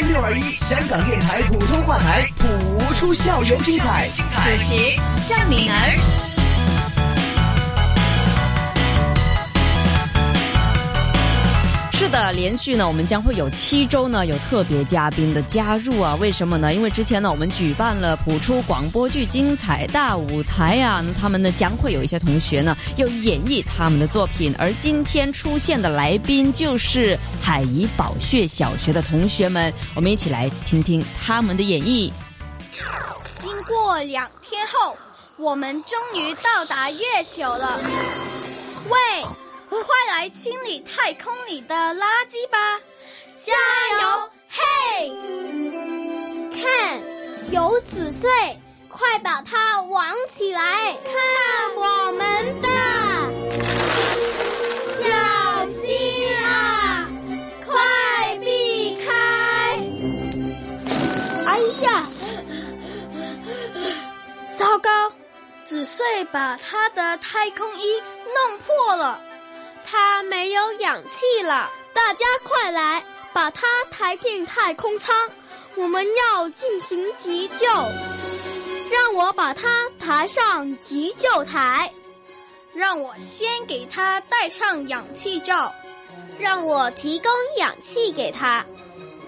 六二一香港电台普通话台谱出校园精彩。主持张敏儿。连续呢，我们将会有七周呢有特别嘉宾的加入啊。为什么呢？因为之前呢，我们举办了谱出广播剧精彩大舞台啊，他们呢将会有一些同学呢又演绎他们的作品。而今天出现的来宾就是海怡宝穴小学的同学们，我们一起来听听他们的演绎。经过两天后，我们终于到达月球了。清理太空里的垃圾吧！加油，嘿！看，有纸碎，快把它网起来！看我们的，小心啊！快避开！哎呀，糟糕，纸碎把他的太空衣弄破了。他没有氧气了，大家快来把他抬进太空舱，我们要进行急救。让我把他抬上急救台，让我先给他戴上氧气罩，让我提供氧气给他，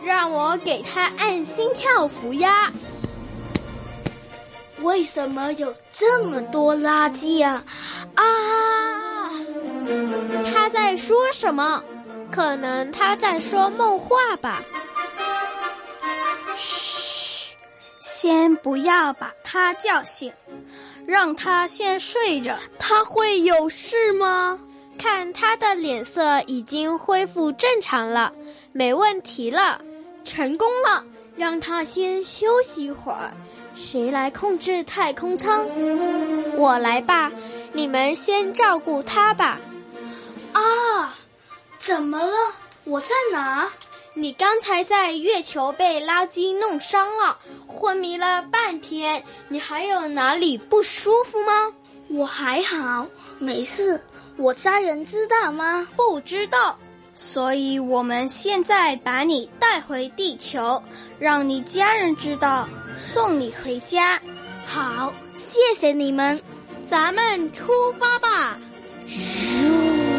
让我给他按心跳服压。为什么有这么多垃圾啊？啊！他在说什么？可能他在说梦话吧。嘘，先不要把他叫醒，让他先睡着。他会有事吗？看他的脸色已经恢复正常了，没问题了，成功了。让他先休息一会儿。谁来控制太空舱？我来吧。你们先照顾他吧。怎么了？我在哪？你刚才在月球被垃圾弄伤了，昏迷了半天。你还有哪里不舒服吗？我还好，没事。我家人知道吗？不知道。所以我们现在把你带回地球，让你家人知道，送你回家。好，谢谢你们。咱们出发吧。咻。